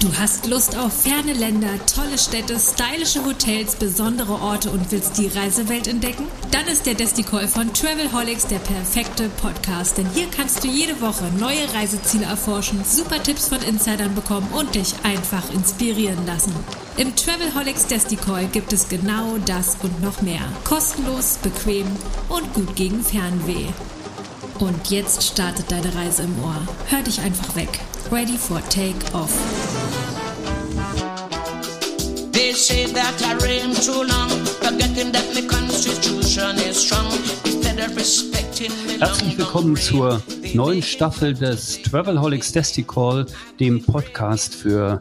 Du hast Lust auf ferne Länder, tolle Städte, stylische Hotels, besondere Orte und willst die Reisewelt entdecken? Dann ist der Desticall von Travelholics der perfekte Podcast, denn hier kannst du jede Woche neue Reiseziele erforschen, super Tipps von Insidern bekommen und dich einfach inspirieren lassen. Im Travelholics Desticall gibt es genau das und noch mehr. Kostenlos, bequem und gut gegen Fernweh. Und jetzt startet deine Reise im Ohr. Hör dich einfach weg. Ready for take off. They say that I reign too long, forgetting that my constitution is strong. Herzlich willkommen zur neuen Staffel des Travelholics Desticall, dem Podcast für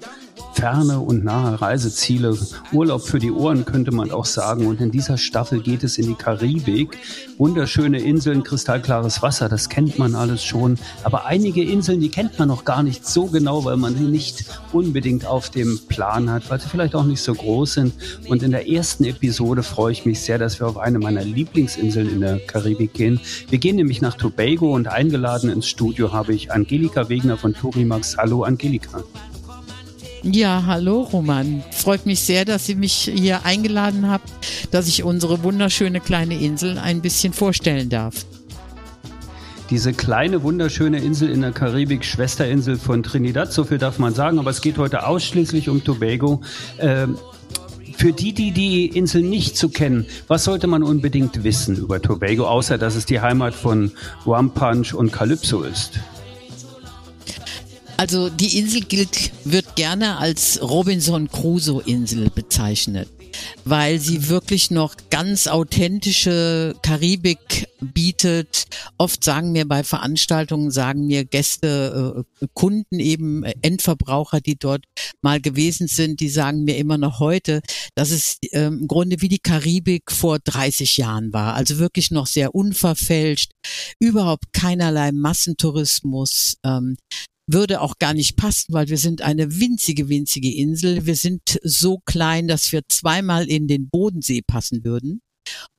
ferne und nahe Reiseziele. Urlaub für die Ohren könnte man auch sagen. Und in dieser Staffel geht es in die Karibik. Wunderschöne Inseln, kristallklares Wasser, das kennt man alles schon. Aber einige Inseln, die kennt man noch gar nicht so genau, weil man sie nicht unbedingt auf dem Plan hat, weil sie vielleicht auch nicht so groß sind. Und in der ersten Episode freue ich mich sehr, dass wir auf eine meiner Lieblingsinseln in der Karibik gehen. Wir gehen nämlich nach Tobago und eingeladen ins Studio habe ich Angelika Wegner von Turimax. Hallo Angelika. Ja, hallo Roman. Freut mich sehr, dass ihr mich hier eingeladen habt, dass ich unsere wunderschöne kleine Insel ein bisschen vorstellen darf. Diese kleine, wunderschöne Insel in der Karibik, Schwesterinsel von Trinidad, so viel darf man sagen, aber es geht heute ausschließlich um Tobago. Ähm, für die, die die Insel nicht zu kennen, was sollte man unbedingt wissen über Tobago, außer dass es die Heimat von Rum Punch und Calypso ist? Also die Insel gilt, wird gerne als Robinson Crusoe Insel bezeichnet, weil sie wirklich noch ganz authentische Karibik bietet. Oft sagen mir bei Veranstaltungen, sagen mir Gäste, äh, Kunden eben, Endverbraucher, die dort mal gewesen sind, die sagen mir immer noch heute, dass es äh, im Grunde wie die Karibik vor 30 Jahren war. Also wirklich noch sehr unverfälscht, überhaupt keinerlei Massentourismus. Ähm, würde auch gar nicht passen, weil wir sind eine winzige, winzige Insel. Wir sind so klein, dass wir zweimal in den Bodensee passen würden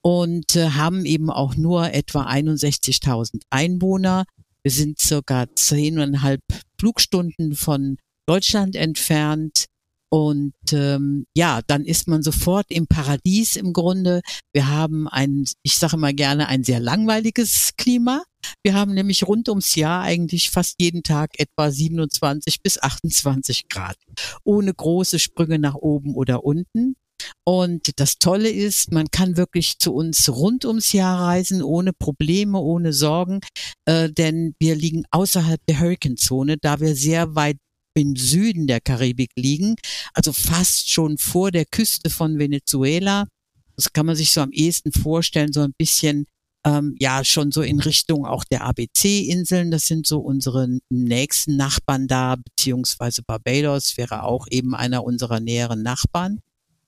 und äh, haben eben auch nur etwa 61.000 Einwohner. Wir sind circa zehneinhalb Flugstunden von Deutschland entfernt. Und ähm, ja, dann ist man sofort im Paradies im Grunde. Wir haben ein, ich sage immer gerne, ein sehr langweiliges Klima. Wir haben nämlich rund ums Jahr eigentlich fast jeden Tag etwa 27 bis 28 Grad, ohne große Sprünge nach oben oder unten. Und das Tolle ist, man kann wirklich zu uns rund ums Jahr reisen, ohne Probleme, ohne Sorgen, äh, denn wir liegen außerhalb der Hurricane-Zone, da wir sehr weit im Süden der Karibik liegen, also fast schon vor der Küste von Venezuela. Das kann man sich so am ehesten vorstellen, so ein bisschen ähm, ja schon so in Richtung auch der ABC-Inseln. Das sind so unsere nächsten Nachbarn da, beziehungsweise Barbados wäre auch eben einer unserer näheren Nachbarn.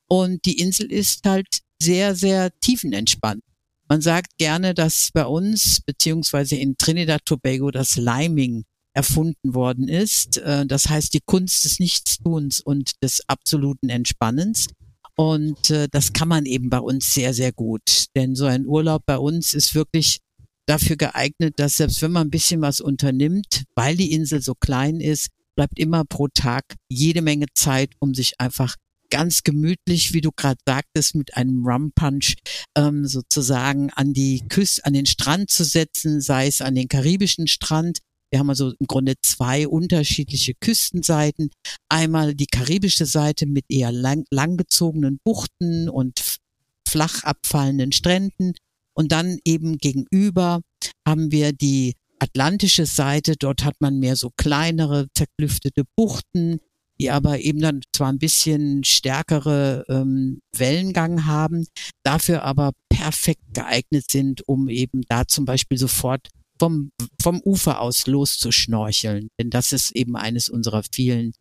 Und die Insel ist halt sehr, sehr tiefenentspannt. Man sagt gerne, dass bei uns, beziehungsweise in Trinidad Tobago, das Liming erfunden worden ist. Äh, das heißt, die Kunst des Nichtstuns und des absoluten Entspannens. Und äh, das kann man eben bei uns sehr, sehr gut. Denn so ein Urlaub bei uns ist wirklich dafür geeignet, dass selbst wenn man ein bisschen was unternimmt, weil die Insel so klein ist, bleibt immer pro Tag jede Menge Zeit, um sich einfach ganz gemütlich, wie du gerade sagtest, mit einem Rum Punch ähm, sozusagen an die Küste, an den Strand zu setzen, sei es an den karibischen Strand wir haben also im Grunde zwei unterschiedliche Küstenseiten. Einmal die karibische Seite mit eher lang, langgezogenen Buchten und flach abfallenden Stränden. Und dann eben gegenüber haben wir die atlantische Seite. Dort hat man mehr so kleinere, zerklüftete Buchten, die aber eben dann zwar ein bisschen stärkere ähm, Wellengang haben, dafür aber perfekt geeignet sind, um eben da zum Beispiel sofort vom, vom Ufer aus loszuschnorcheln. Denn das ist eben eines unserer vielen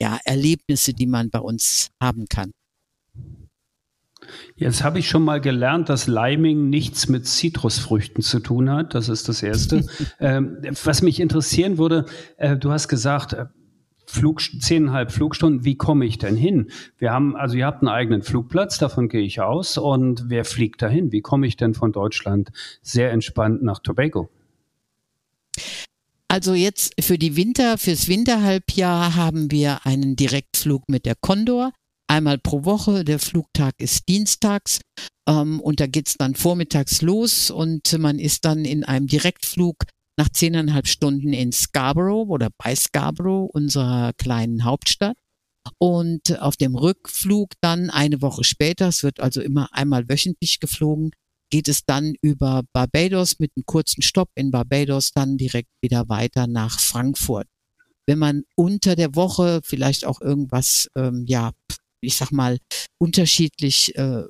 ja, Erlebnisse, die man bei uns haben kann. Jetzt habe ich schon mal gelernt, dass Liming nichts mit Zitrusfrüchten zu tun hat. Das ist das Erste. ähm, was mich interessieren würde, äh, du hast gesagt, äh, Flug, zehneinhalb Flugstunden, wie komme ich denn hin? Wir haben, also ihr habt einen eigenen Flugplatz, davon gehe ich aus. Und wer fliegt dahin? Wie komme ich denn von Deutschland sehr entspannt nach Tobago? Also jetzt für die Winter, fürs Winterhalbjahr haben wir einen Direktflug mit der Condor. Einmal pro Woche. Der Flugtag ist dienstags. Ähm, und da geht's dann vormittags los und man ist dann in einem Direktflug nach zehneinhalb Stunden in Scarborough oder bei Scarborough, unserer kleinen Hauptstadt. Und auf dem Rückflug dann eine Woche später, es wird also immer einmal wöchentlich geflogen, geht es dann über Barbados mit einem kurzen Stopp in Barbados dann direkt wieder weiter nach Frankfurt. Wenn man unter der Woche vielleicht auch irgendwas, ähm, ja, ich sag mal, unterschiedlich äh,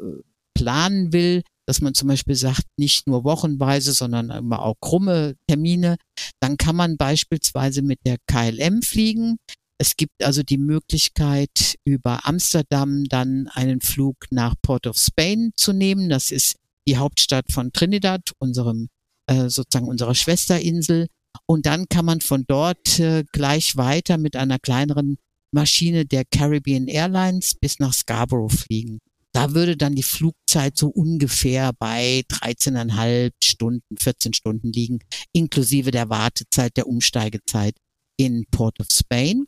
planen will, dass man zum Beispiel sagt, nicht nur wochenweise, sondern immer auch krumme Termine, dann kann man beispielsweise mit der KLM fliegen. Es gibt also die Möglichkeit, über Amsterdam dann einen Flug nach Port of Spain zu nehmen. Das ist die Hauptstadt von Trinidad, unserem äh, sozusagen unserer Schwesterinsel. Und dann kann man von dort äh, gleich weiter mit einer kleineren Maschine der Caribbean Airlines bis nach Scarborough fliegen. Da würde dann die Flugzeit so ungefähr bei 13,5 Stunden, 14 Stunden liegen, inklusive der Wartezeit, der Umsteigezeit in Port of Spain.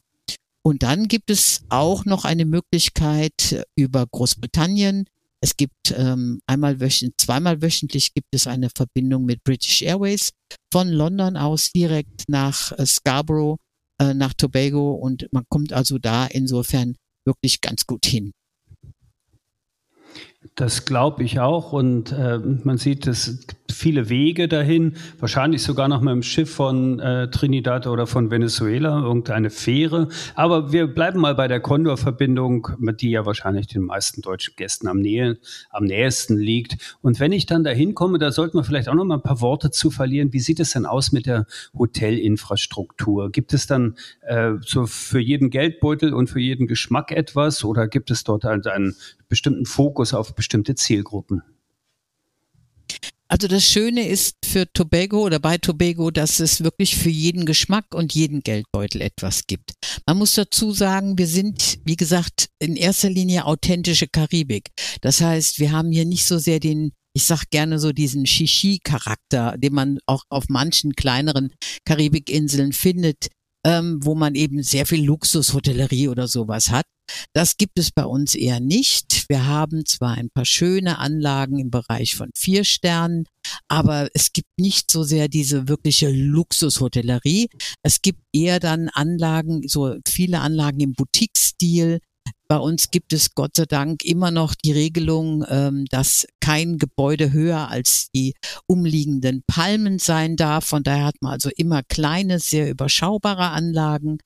Und dann gibt es auch noch eine Möglichkeit über Großbritannien es gibt ähm, einmal wöchentlich, zweimal wöchentlich gibt es eine Verbindung mit British Airways von London aus direkt nach äh, Scarborough, äh, nach Tobago und man kommt also da insofern wirklich ganz gut hin. Das glaube ich auch und äh, man sieht, es viele Wege dahin, wahrscheinlich sogar noch mit dem Schiff von äh, Trinidad oder von Venezuela, irgendeine Fähre. Aber wir bleiben mal bei der Condor-Verbindung, die ja wahrscheinlich den meisten deutschen Gästen am, Nähe, am nähesten liegt. Und wenn ich dann dahin komme, da sollten wir vielleicht auch noch mal ein paar Worte zu verlieren. Wie sieht es denn aus mit der Hotelinfrastruktur? Gibt es dann äh, so für jeden Geldbeutel und für jeden Geschmack etwas oder gibt es dort halt einen bestimmten Fokus auf bestimmte Zielgruppen? Also das Schöne ist für Tobago oder bei Tobago, dass es wirklich für jeden Geschmack und jeden Geldbeutel etwas gibt. Man muss dazu sagen, wir sind, wie gesagt, in erster Linie authentische Karibik. Das heißt, wir haben hier nicht so sehr den ich sag gerne so diesen Shishi-Charakter, den man auch auf manchen kleineren Karibikinseln findet, ähm, wo man eben sehr viel Luxushotellerie oder sowas hat. Das gibt es bei uns eher nicht. Wir haben zwar ein paar schöne Anlagen im Bereich von vier Sternen, aber es gibt nicht so sehr diese wirkliche Luxushotellerie. Es gibt eher dann Anlagen, so viele Anlagen im Boutique-Stil, bei uns gibt es Gott sei Dank immer noch die Regelung, ähm, dass kein Gebäude höher als die umliegenden Palmen sein darf. Von daher hat man also immer kleine, sehr überschaubare Anlagen.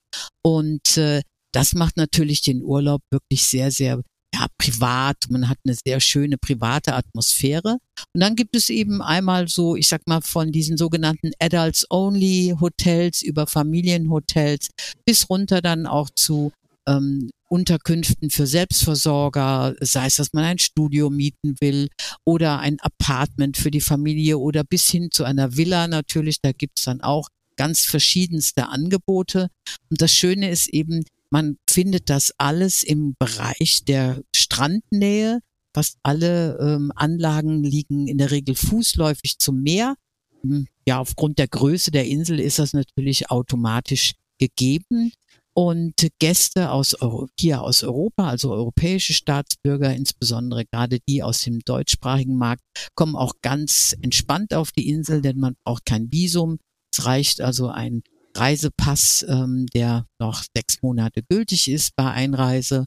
Und äh, das macht natürlich den Urlaub wirklich sehr, sehr ja, privat. Man hat eine sehr schöne private Atmosphäre. Und dann gibt es eben einmal so, ich sag mal, von diesen sogenannten Adults-Only Hotels über Familienhotels bis runter dann auch zu ähm, Unterkünften für Selbstversorger, sei es, dass man ein Studio mieten will oder ein Apartment für die Familie oder bis hin zu einer Villa natürlich. Da gibt's dann auch ganz verschiedenste Angebote. Und das Schöne ist eben, man findet das alles im Bereich der Strandnähe. Fast alle ähm, Anlagen liegen in der Regel fußläufig zum Meer. Hm, ja, aufgrund der Größe der Insel ist das natürlich automatisch gegeben. Und Gäste aus Euro, hier aus Europa, also europäische Staatsbürger, insbesondere gerade die aus dem deutschsprachigen Markt, kommen auch ganz entspannt auf die Insel, denn man braucht kein Visum. Es reicht also ein Reisepass, ähm, der noch sechs Monate gültig ist bei Einreise.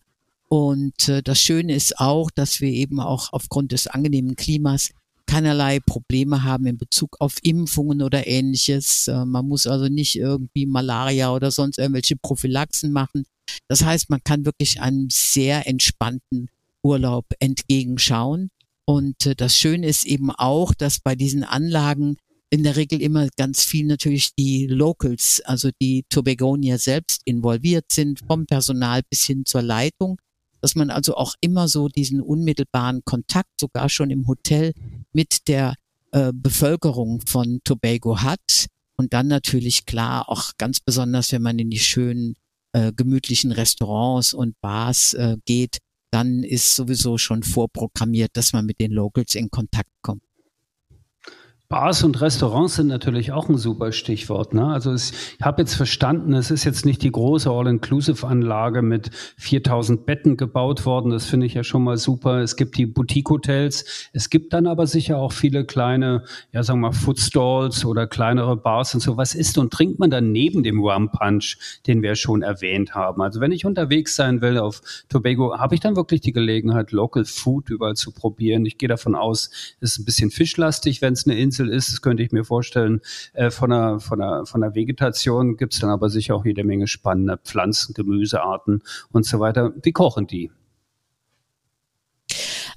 Und äh, das Schöne ist auch, dass wir eben auch aufgrund des angenehmen Klimas keinerlei Probleme haben in Bezug auf Impfungen oder ähnliches. Äh, man muss also nicht irgendwie Malaria oder sonst irgendwelche Prophylaxen machen. Das heißt, man kann wirklich einen sehr entspannten Urlaub entgegenschauen. Und äh, das Schöne ist eben auch, dass bei diesen Anlagen in der Regel immer ganz viel natürlich die Locals, also die Tobagonier selbst involviert sind, vom Personal bis hin zur Leitung dass man also auch immer so diesen unmittelbaren Kontakt sogar schon im Hotel mit der äh, Bevölkerung von Tobago hat. Und dann natürlich klar auch ganz besonders, wenn man in die schönen, äh, gemütlichen Restaurants und Bars äh, geht, dann ist sowieso schon vorprogrammiert, dass man mit den Locals in Kontakt kommt. Bars und Restaurants sind natürlich auch ein super Stichwort. Ne? Also es, ich habe jetzt verstanden, es ist jetzt nicht die große All-Inclusive-Anlage mit 4000 Betten gebaut worden. Das finde ich ja schon mal super. Es gibt die Boutique-Hotels. Es gibt dann aber sicher auch viele kleine, ja sagen wir mal, Foodstalls oder kleinere Bars und so. Was isst und trinkt man dann neben dem Rum Punch, den wir schon erwähnt haben? Also wenn ich unterwegs sein will auf Tobago, habe ich dann wirklich die Gelegenheit, Local Food überall zu probieren. Ich gehe davon aus, es ist ein bisschen fischlastig, wenn es eine Insel Insel ist, das könnte ich mir vorstellen. Äh, von, der, von, der, von der Vegetation gibt es dann aber sicher auch jede Menge spannende Pflanzen, Gemüsearten und so weiter. Wie kochen die?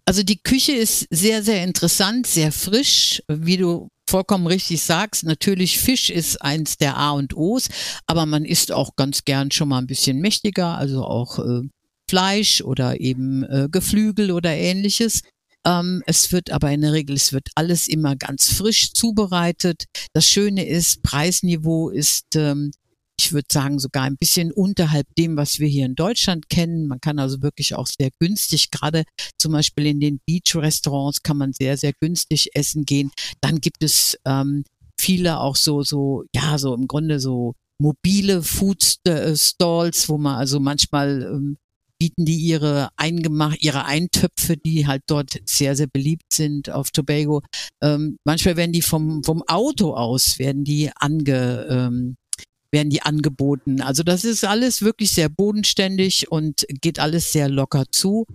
Also die Küche ist sehr, sehr interessant, sehr frisch, wie du vollkommen richtig sagst. Natürlich Fisch ist eins der A und O's, aber man isst auch ganz gern schon mal ein bisschen mächtiger, also auch äh, Fleisch oder eben äh, Geflügel oder ähnliches. Ähm, es wird aber in der Regel, es wird alles immer ganz frisch zubereitet. Das Schöne ist, Preisniveau ist, ähm, ich würde sagen, sogar ein bisschen unterhalb dem, was wir hier in Deutschland kennen. Man kann also wirklich auch sehr günstig, gerade zum Beispiel in den Beach-Restaurants kann man sehr, sehr günstig essen gehen. Dann gibt es ähm, viele auch so, so, ja, so im Grunde so mobile Food äh, Stalls, wo man also manchmal ähm, bieten die ihre eingemacht, ihre Eintöpfe, die halt dort sehr, sehr beliebt sind auf Tobago. Ähm, manchmal werden die vom, vom Auto aus, werden die ange, ähm, werden die angeboten. Also das ist alles wirklich sehr bodenständig und geht alles sehr locker zu.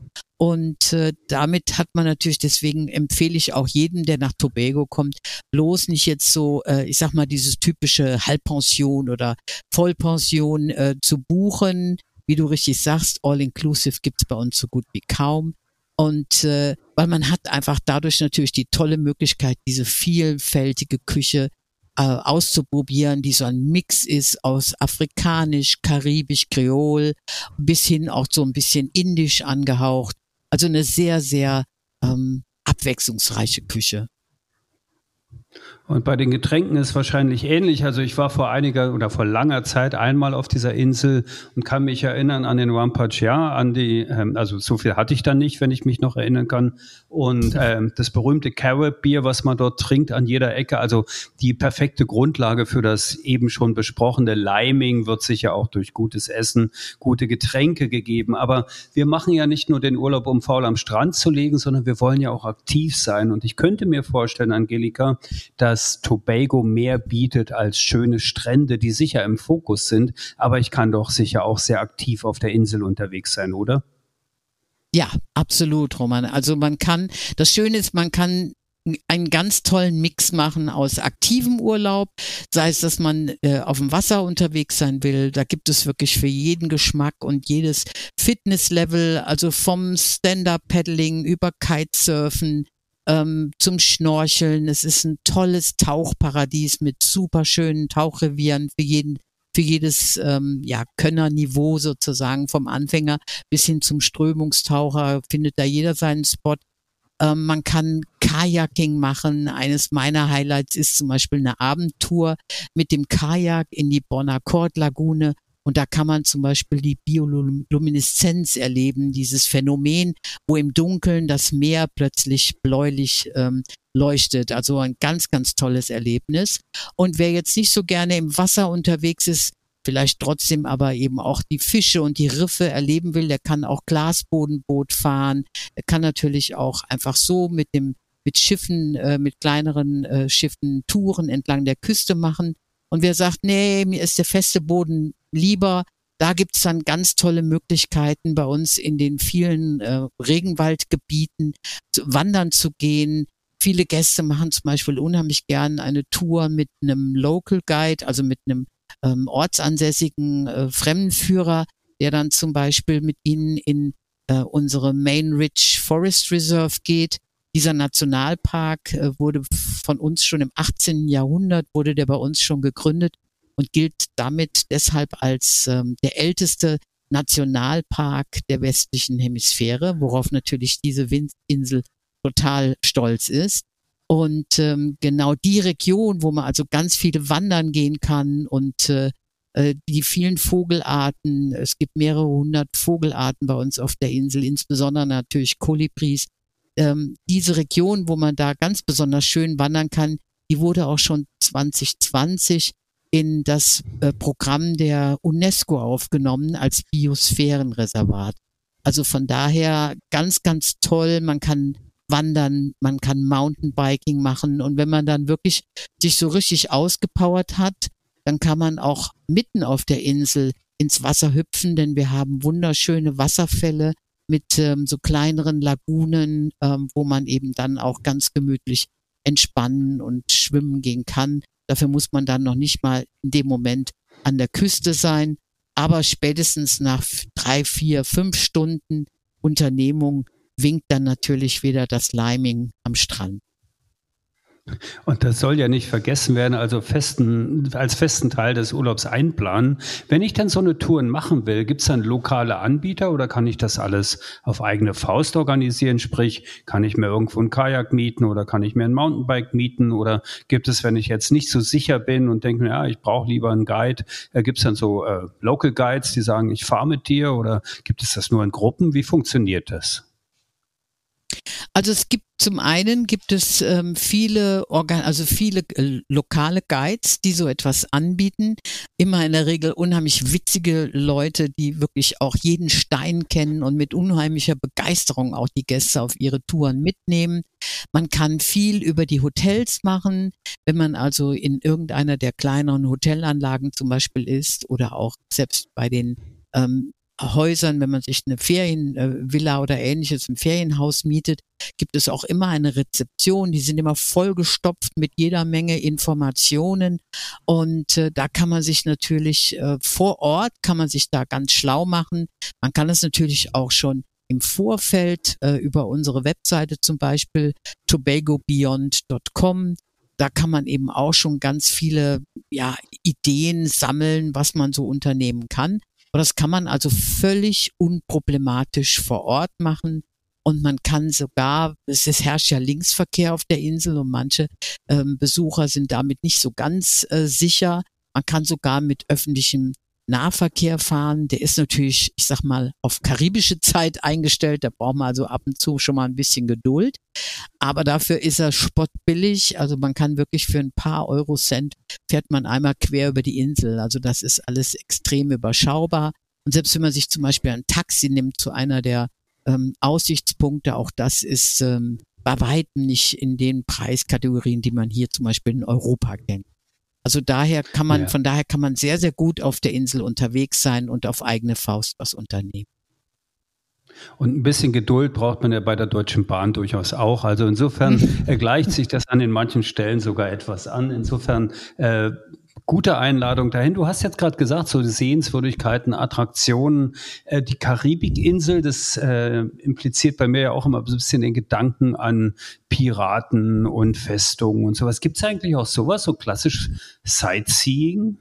Und äh, damit hat man natürlich, deswegen empfehle ich auch jedem, der nach Tobago kommt, bloß nicht jetzt so, äh, ich sag mal, dieses typische Halbpension oder Vollpension äh, zu buchen, wie du richtig sagst, All-Inclusive gibt's bei uns so gut wie kaum. Und äh, weil man hat einfach dadurch natürlich die tolle Möglichkeit, diese vielfältige Küche äh, auszuprobieren, die so ein Mix ist aus afrikanisch, karibisch, kreol, bis hin auch so ein bisschen indisch angehaucht. Also eine sehr, sehr ähm, abwechslungsreiche Küche. Und bei den Getränken ist wahrscheinlich ähnlich. Also ich war vor einiger oder vor langer Zeit einmal auf dieser Insel und kann mich erinnern an den Wampachia, an die, ähm, also so viel hatte ich dann nicht, wenn ich mich noch erinnern kann. Und ähm, das berühmte Carrot Bier, was man dort trinkt an jeder Ecke. Also die perfekte Grundlage für das eben schon besprochene Liming wird sicher auch durch gutes Essen, gute Getränke gegeben. Aber wir machen ja nicht nur den Urlaub, um faul am Strand zu legen, sondern wir wollen ja auch aktiv sein. Und ich könnte mir vorstellen, Angelika, dass dass Tobago mehr bietet als schöne Strände, die sicher im Fokus sind, aber ich kann doch sicher auch sehr aktiv auf der Insel unterwegs sein, oder? Ja, absolut, Roman. Also man kann, das Schöne ist, man kann einen ganz tollen Mix machen aus aktivem Urlaub, sei es, dass man äh, auf dem Wasser unterwegs sein will. Da gibt es wirklich für jeden Geschmack und jedes Fitnesslevel, also vom Stand-up-Paddling über Kitesurfen, ähm, zum Schnorcheln. Es ist ein tolles Tauchparadies mit super schönen Tauchrevieren für jeden für jedes ähm, ja, Könnerniveau sozusagen vom Anfänger bis hin zum Strömungstaucher findet da jeder seinen Spot. Ähm, man kann Kajaking machen. Eines meiner Highlights ist zum Beispiel eine Abendtour mit dem Kajak in die Bonaccord Lagune und da kann man zum Beispiel die Biolumineszenz erleben, dieses Phänomen, wo im Dunkeln das Meer plötzlich bläulich ähm, leuchtet. Also ein ganz, ganz tolles Erlebnis. Und wer jetzt nicht so gerne im Wasser unterwegs ist, vielleicht trotzdem aber eben auch die Fische und die Riffe erleben will, der kann auch Glasbodenboot fahren. Er kann natürlich auch einfach so mit dem mit Schiffen, äh, mit kleineren äh, Schiffen Touren entlang der Küste machen. Und wer sagt, nee, mir ist der feste Boden lieber, da gibt's dann ganz tolle Möglichkeiten bei uns in den vielen äh, Regenwaldgebieten zu, wandern zu gehen. Viele Gäste machen zum Beispiel unheimlich gern eine Tour mit einem Local Guide, also mit einem ähm, ortsansässigen äh, Fremdenführer, der dann zum Beispiel mit ihnen in äh, unsere Main Ridge Forest Reserve geht. Dieser Nationalpark äh, wurde von uns schon im 18. Jahrhundert, wurde der bei uns schon gegründet und gilt damit deshalb als ähm, der älteste Nationalpark der westlichen Hemisphäre, worauf natürlich diese Windinsel total stolz ist. Und ähm, genau die Region, wo man also ganz viele wandern gehen kann und äh, äh die vielen Vogelarten, es gibt mehrere hundert Vogelarten bei uns auf der Insel, insbesondere natürlich Kolibris. Ähm, diese Region, wo man da ganz besonders schön wandern kann, die wurde auch schon 2020 in das äh, Programm der UNESCO aufgenommen als Biosphärenreservat. Also von daher ganz, ganz toll. Man kann wandern, man kann Mountainbiking machen und wenn man dann wirklich sich so richtig ausgepowert hat, dann kann man auch mitten auf der Insel ins Wasser hüpfen, denn wir haben wunderschöne Wasserfälle mit ähm, so kleineren Lagunen, ähm, wo man eben dann auch ganz gemütlich entspannen und schwimmen gehen kann. Dafür muss man dann noch nicht mal in dem Moment an der Küste sein. Aber spätestens nach drei, vier, fünf Stunden Unternehmung winkt dann natürlich wieder das Liming am Strand. Und das soll ja nicht vergessen werden, also festen, als festen Teil des Urlaubs einplanen. Wenn ich dann so eine Tour machen will, gibt es dann lokale Anbieter oder kann ich das alles auf eigene Faust organisieren? Sprich, kann ich mir irgendwo ein Kajak mieten oder kann ich mir ein Mountainbike mieten? Oder gibt es, wenn ich jetzt nicht so sicher bin und denke ja, ich brauche lieber einen Guide, äh, gibt es dann so äh, Local Guides, die sagen, ich fahre mit dir oder gibt es das nur in Gruppen? Wie funktioniert das? Also es gibt zum einen gibt es ähm, viele Organ also viele äh, lokale Guides, die so etwas anbieten. Immer in der Regel unheimlich witzige Leute, die wirklich auch jeden Stein kennen und mit unheimlicher Begeisterung auch die Gäste auf ihre Touren mitnehmen. Man kann viel über die Hotels machen, wenn man also in irgendeiner der kleineren Hotelanlagen zum Beispiel ist oder auch selbst bei den ähm, Häusern, wenn man sich eine Ferienvilla oder ähnliches im Ferienhaus mietet, gibt es auch immer eine Rezeption. Die sind immer vollgestopft mit jeder Menge Informationen. Und äh, da kann man sich natürlich äh, vor Ort, kann man sich da ganz schlau machen. Man kann es natürlich auch schon im Vorfeld äh, über unsere Webseite zum Beispiel tobagobeyond.com da kann man eben auch schon ganz viele ja, Ideen sammeln, was man so unternehmen kann. Das kann man also völlig unproblematisch vor Ort machen. Und man kann sogar, es herrscht ja Linksverkehr auf der Insel und manche ähm, Besucher sind damit nicht so ganz äh, sicher. Man kann sogar mit öffentlichem Nahverkehr fahren. Der ist natürlich, ich sag mal, auf karibische Zeit eingestellt. Da braucht man also ab und zu schon mal ein bisschen Geduld. Aber dafür ist er spottbillig. Also man kann wirklich für ein paar Euro Cent fährt man einmal quer über die Insel. Also das ist alles extrem überschaubar. Und selbst wenn man sich zum Beispiel ein Taxi nimmt zu einer der ähm, Aussichtspunkte, auch das ist ähm, bei weitem nicht in den Preiskategorien, die man hier zum Beispiel in Europa kennt. Also daher kann man, ja. von daher kann man sehr, sehr gut auf der Insel unterwegs sein und auf eigene Faust was unternehmen. Und ein bisschen Geduld braucht man ja bei der Deutschen Bahn durchaus auch. Also insofern gleicht sich das an in manchen Stellen sogar etwas an. Insofern äh, gute Einladung dahin. Du hast jetzt gerade gesagt, so Sehenswürdigkeiten, Attraktionen, äh, die Karibikinsel, das äh, impliziert bei mir ja auch immer so ein bisschen den Gedanken an Piraten und Festungen und sowas. Gibt es eigentlich auch sowas, so klassisch Sightseeing?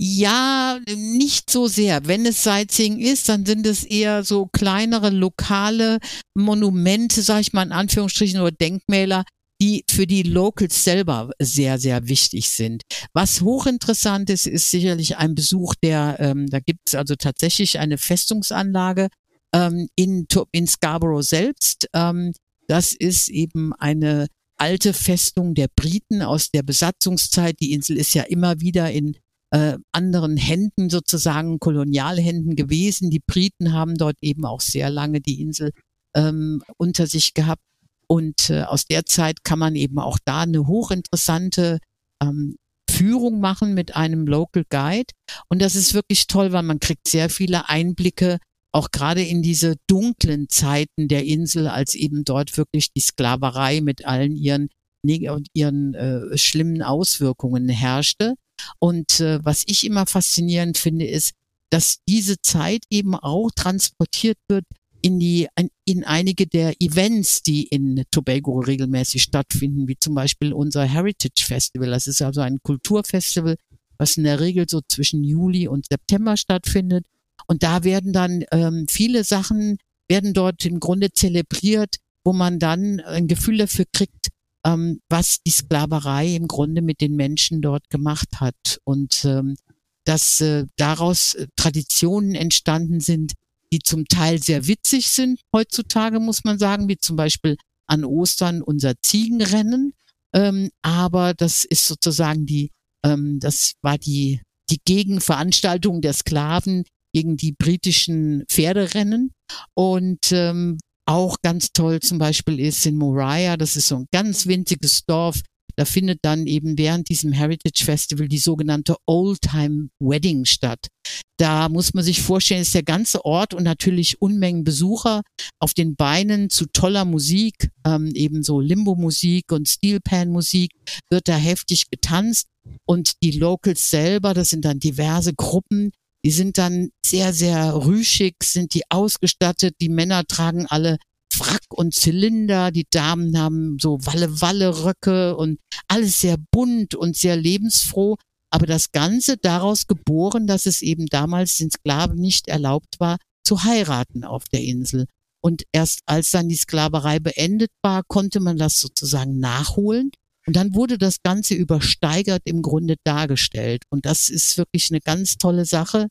Ja, nicht so sehr. Wenn es Sightseeing ist, dann sind es eher so kleinere lokale Monumente, sag ich mal in Anführungsstrichen, oder Denkmäler, die für die Locals selber sehr, sehr wichtig sind. Was hochinteressant ist, ist sicherlich ein Besuch der, ähm, da gibt es also tatsächlich eine Festungsanlage ähm, in, in Scarborough selbst. Ähm, das ist eben eine alte Festung der Briten aus der Besatzungszeit. Die Insel ist ja immer wieder in äh, anderen Händen sozusagen, Kolonialhänden gewesen. Die Briten haben dort eben auch sehr lange die Insel ähm, unter sich gehabt. Und äh, aus der Zeit kann man eben auch da eine hochinteressante ähm, Führung machen mit einem Local Guide. Und das ist wirklich toll, weil man kriegt sehr viele Einblicke, auch gerade in diese dunklen Zeiten der Insel, als eben dort wirklich die Sklaverei mit allen ihren ihren äh, schlimmen Auswirkungen herrschte. Und äh, was ich immer faszinierend finde, ist, dass diese Zeit eben auch transportiert wird in die, in einige der Events, die in Tobago regelmäßig stattfinden, wie zum Beispiel unser Heritage Festival. Das ist also ein Kulturfestival, was in der Regel so zwischen Juli und September stattfindet. Und da werden dann ähm, viele Sachen, werden dort im Grunde zelebriert, wo man dann ein Gefühl dafür kriegt, ähm, was die Sklaverei im Grunde mit den Menschen dort gemacht hat. Und ähm, dass äh, daraus äh, Traditionen entstanden sind, die zum Teil sehr witzig sind heutzutage, muss man sagen, wie zum Beispiel an Ostern unser Ziegenrennen. Ähm, aber das ist sozusagen die, ähm, das war die, die Gegenveranstaltung der Sklaven gegen die britischen Pferderennen. Und ähm, auch ganz toll zum Beispiel ist in Moriah, das ist so ein ganz winziges Dorf, da findet dann eben während diesem Heritage Festival die sogenannte Old Time Wedding statt. Da muss man sich vorstellen, ist der ganze Ort und natürlich Unmengen Besucher auf den Beinen zu toller Musik, ähm, eben so Limbo-Musik und Steelpan-Musik, wird da heftig getanzt und die Locals selber, das sind dann diverse Gruppen, die sind dann sehr, sehr rüschig, sind die ausgestattet, die Männer tragen alle Frack und Zylinder, die Damen haben so Walle-Walle-Röcke und alles sehr bunt und sehr lebensfroh. Aber das Ganze daraus geboren, dass es eben damals den Sklaven nicht erlaubt war, zu heiraten auf der Insel. Und erst als dann die Sklaverei beendet war, konnte man das sozusagen nachholen. Und dann wurde das Ganze übersteigert im Grunde dargestellt. Und das ist wirklich eine ganz tolle Sache,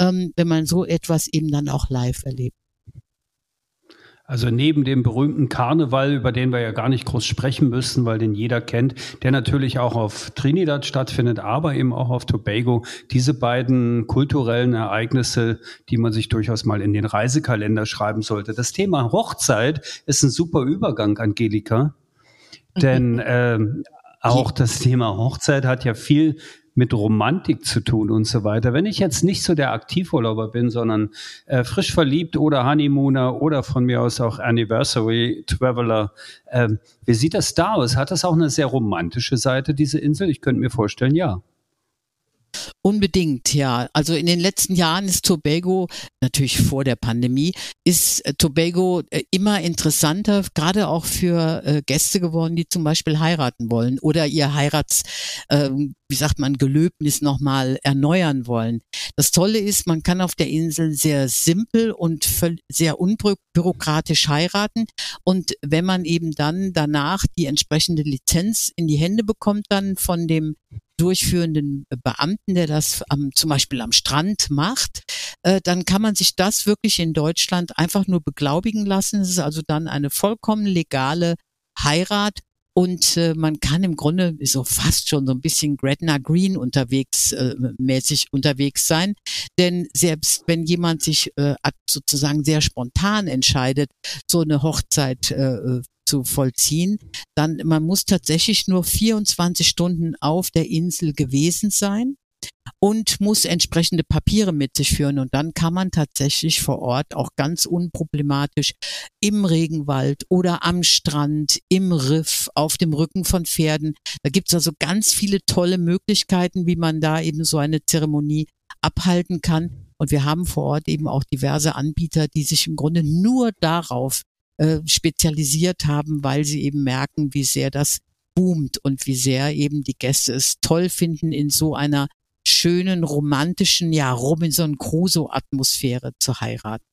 ähm, wenn man so etwas eben dann auch live erlebt. Also neben dem berühmten Karneval, über den wir ja gar nicht groß sprechen müssen, weil den jeder kennt, der natürlich auch auf Trinidad stattfindet, aber eben auch auf Tobago. Diese beiden kulturellen Ereignisse, die man sich durchaus mal in den Reisekalender schreiben sollte. Das Thema Hochzeit ist ein super Übergang, Angelika. Mhm. Denn ähm, auch das Thema Hochzeit hat ja viel mit Romantik zu tun und so weiter. Wenn ich jetzt nicht so der Aktivurlauber bin, sondern äh, frisch verliebt oder Honeymooner oder von mir aus auch Anniversary Traveler, äh, wie sieht das da aus? Hat das auch eine sehr romantische Seite, diese Insel? Ich könnte mir vorstellen, ja. Unbedingt, ja. Also in den letzten Jahren ist Tobago, natürlich vor der Pandemie, ist äh, Tobago äh, immer interessanter, gerade auch für äh, Gäste geworden, die zum Beispiel heiraten wollen oder ihr Heirats, ähm, wie sagt man, Gelöbnis nochmal erneuern wollen. Das Tolle ist, man kann auf der Insel sehr simpel und sehr unbürokratisch heiraten. Und wenn man eben dann danach die entsprechende Lizenz in die Hände bekommt, dann von dem durchführenden Beamten, der das am, zum Beispiel am Strand macht, äh, dann kann man sich das wirklich in Deutschland einfach nur beglaubigen lassen. Es ist also dann eine vollkommen legale Heirat und äh, man kann im Grunde so fast schon so ein bisschen Gretna Green unterwegs, äh, mäßig unterwegs sein. Denn selbst wenn jemand sich äh, sozusagen sehr spontan entscheidet, so eine Hochzeit äh, zu vollziehen, dann man muss tatsächlich nur 24 Stunden auf der Insel gewesen sein und muss entsprechende Papiere mit sich führen. Und dann kann man tatsächlich vor Ort auch ganz unproblematisch im Regenwald oder am Strand, im Riff, auf dem Rücken von Pferden. Da gibt's also ganz viele tolle Möglichkeiten, wie man da eben so eine Zeremonie abhalten kann. Und wir haben vor Ort eben auch diverse Anbieter, die sich im Grunde nur darauf äh, spezialisiert haben, weil sie eben merken, wie sehr das boomt und wie sehr eben die Gäste es toll finden, in so einer schönen, romantischen, ja, Robinson Crusoe-Atmosphäre zu heiraten.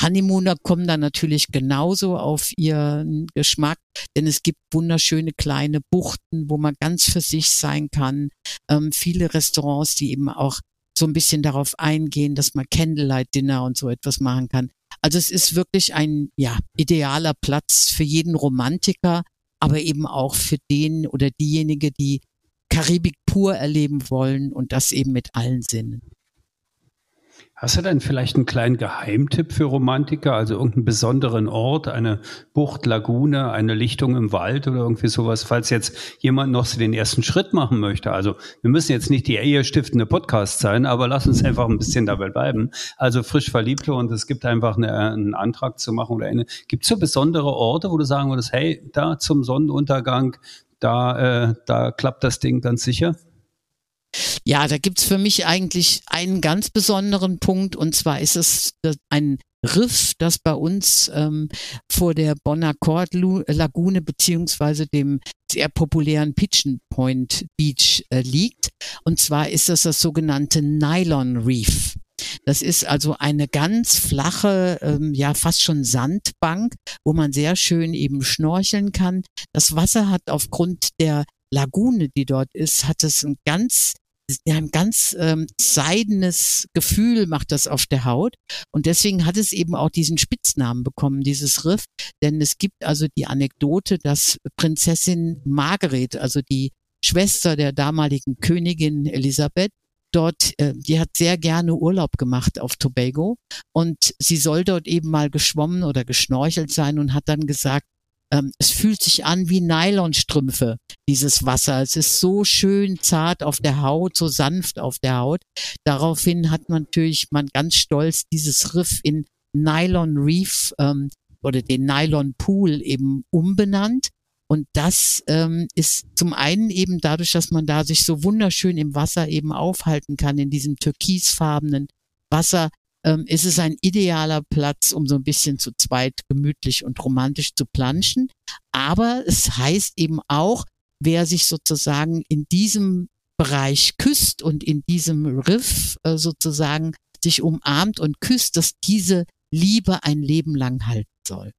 Honeymooner kommen dann natürlich genauso auf ihren Geschmack, denn es gibt wunderschöne kleine Buchten, wo man ganz für sich sein kann. Ähm, viele Restaurants, die eben auch so ein bisschen darauf eingehen, dass man Candlelight Dinner und so etwas machen kann. Also es ist wirklich ein ja, idealer Platz für jeden Romantiker, aber eben auch für den oder diejenige, die Karibik pur erleben wollen und das eben mit allen Sinnen. Hast du denn vielleicht einen kleinen Geheimtipp für Romantiker, also irgendeinen besonderen Ort, eine Bucht, Lagune, eine Lichtung im Wald oder irgendwie sowas, falls jetzt jemand noch den ersten Schritt machen möchte? Also wir müssen jetzt nicht die ehestiftende Podcast sein, aber lass uns einfach ein bisschen dabei bleiben. Also frisch Verliebte und es gibt einfach eine, einen Antrag zu machen oder eine. Gibt es so besondere Orte, wo du sagen würdest, hey, da zum Sonnenuntergang, da, äh, da klappt das Ding ganz sicher? Ja, da gibt's für mich eigentlich einen ganz besonderen Punkt und zwar ist es ein Riff, das bei uns ähm, vor der Bonaccord Lagune beziehungsweise dem sehr populären Pigeon Point Beach äh, liegt. Und zwar ist das das sogenannte Nylon Reef. Das ist also eine ganz flache, ähm, ja fast schon Sandbank, wo man sehr schön eben schnorcheln kann. Das Wasser hat aufgrund der Lagune, die dort ist, hat es ein ganz ein ganz ähm, seidenes Gefühl macht das auf der Haut. Und deswegen hat es eben auch diesen Spitznamen bekommen, dieses Riff. Denn es gibt also die Anekdote, dass Prinzessin Margaret, also die Schwester der damaligen Königin Elisabeth, dort, äh, die hat sehr gerne Urlaub gemacht auf Tobago und sie soll dort eben mal geschwommen oder geschnorchelt sein und hat dann gesagt, ähm, es fühlt sich an wie Nylonstrümpfe, dieses Wasser. Es ist so schön zart auf der Haut, so sanft auf der Haut. Daraufhin hat man natürlich man ganz stolz dieses Riff in Nylon Reef ähm, oder den Nylon Pool eben umbenannt. Und das ähm, ist zum einen eben dadurch, dass man da sich so wunderschön im Wasser eben aufhalten kann, in diesem türkisfarbenen Wasser, ähm, ist es ein idealer Platz, um so ein bisschen zu zweit gemütlich und romantisch zu planschen. Aber es heißt eben auch, wer sich sozusagen in diesem Bereich küsst und in diesem Riff äh, sozusagen sich umarmt und küsst, dass diese Liebe ein Leben lang halten soll.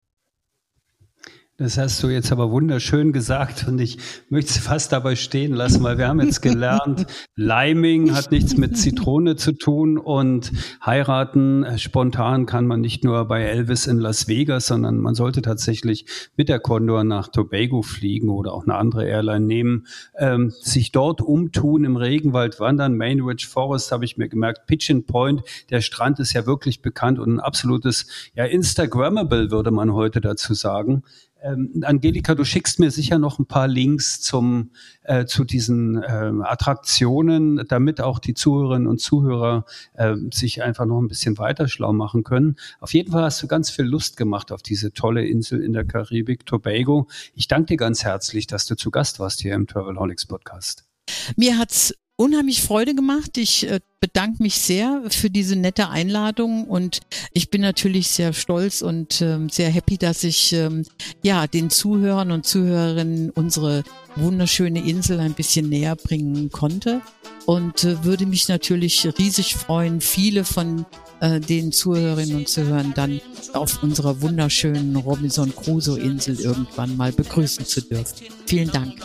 Das hast du jetzt aber wunderschön gesagt und ich möchte es fast dabei stehen lassen, weil wir haben jetzt gelernt, Liming hat nichts mit Zitrone zu tun und heiraten äh, spontan kann man nicht nur bei Elvis in Las Vegas, sondern man sollte tatsächlich mit der Condor nach Tobago fliegen oder auch eine andere Airline nehmen, ähm, sich dort umtun, im Regenwald wandern, Main Ridge Forest habe ich mir gemerkt, Pigeon Point, der Strand ist ja wirklich bekannt und ein absolutes, ja, Instagrammable würde man heute dazu sagen. Ähm, Angelika, du schickst mir sicher noch ein paar Links zum, äh, zu diesen äh, Attraktionen, damit auch die Zuhörerinnen und Zuhörer äh, sich einfach noch ein bisschen weiter schlau machen können. Auf jeden Fall hast du ganz viel Lust gemacht auf diese tolle Insel in der Karibik, Tobago. Ich danke dir ganz herzlich, dass du zu Gast warst hier im Travelholics Podcast. Mir hat's unheimlich Freude gemacht. Ich äh, bedanke mich sehr für diese nette Einladung und ich bin natürlich sehr stolz und ähm, sehr happy, dass ich ähm, ja den Zuhörern und Zuhörerinnen unsere wunderschöne Insel ein bisschen näher bringen konnte und äh, würde mich natürlich riesig freuen, viele von äh, den Zuhörerinnen und Zuhörern dann auf unserer wunderschönen Robinson Crusoe Insel irgendwann mal begrüßen zu dürfen. Vielen Dank.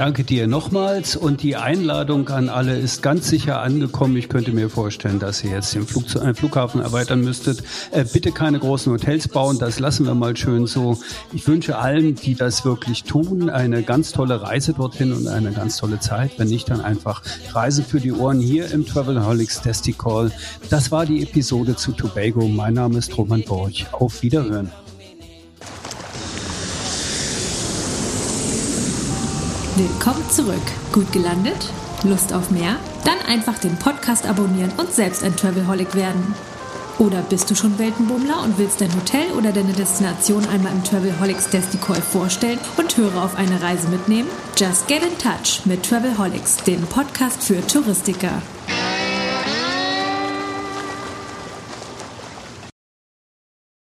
Danke dir nochmals und die Einladung an alle ist ganz sicher angekommen. Ich könnte mir vorstellen, dass ihr jetzt den einem Flughafen erweitern müsstet. Äh, bitte keine großen Hotels bauen, das lassen wir mal schön so. Ich wünsche allen, die das wirklich tun, eine ganz tolle Reise dorthin und eine ganz tolle Zeit. Wenn nicht, dann einfach Reisen für die Ohren hier im Travelholics Testicall. Das war die Episode zu Tobago. Mein Name ist Roman Borch. Auf Wiederhören. Willkommen zurück. Gut gelandet? Lust auf mehr? Dann einfach den Podcast abonnieren und selbst ein Travelholic werden. Oder bist du schon Weltenbummler und willst dein Hotel oder deine Destination einmal im Travelholics Desticall vorstellen und Hörer auf eine Reise mitnehmen? Just get in touch mit Travelholics, dem Podcast für Touristiker.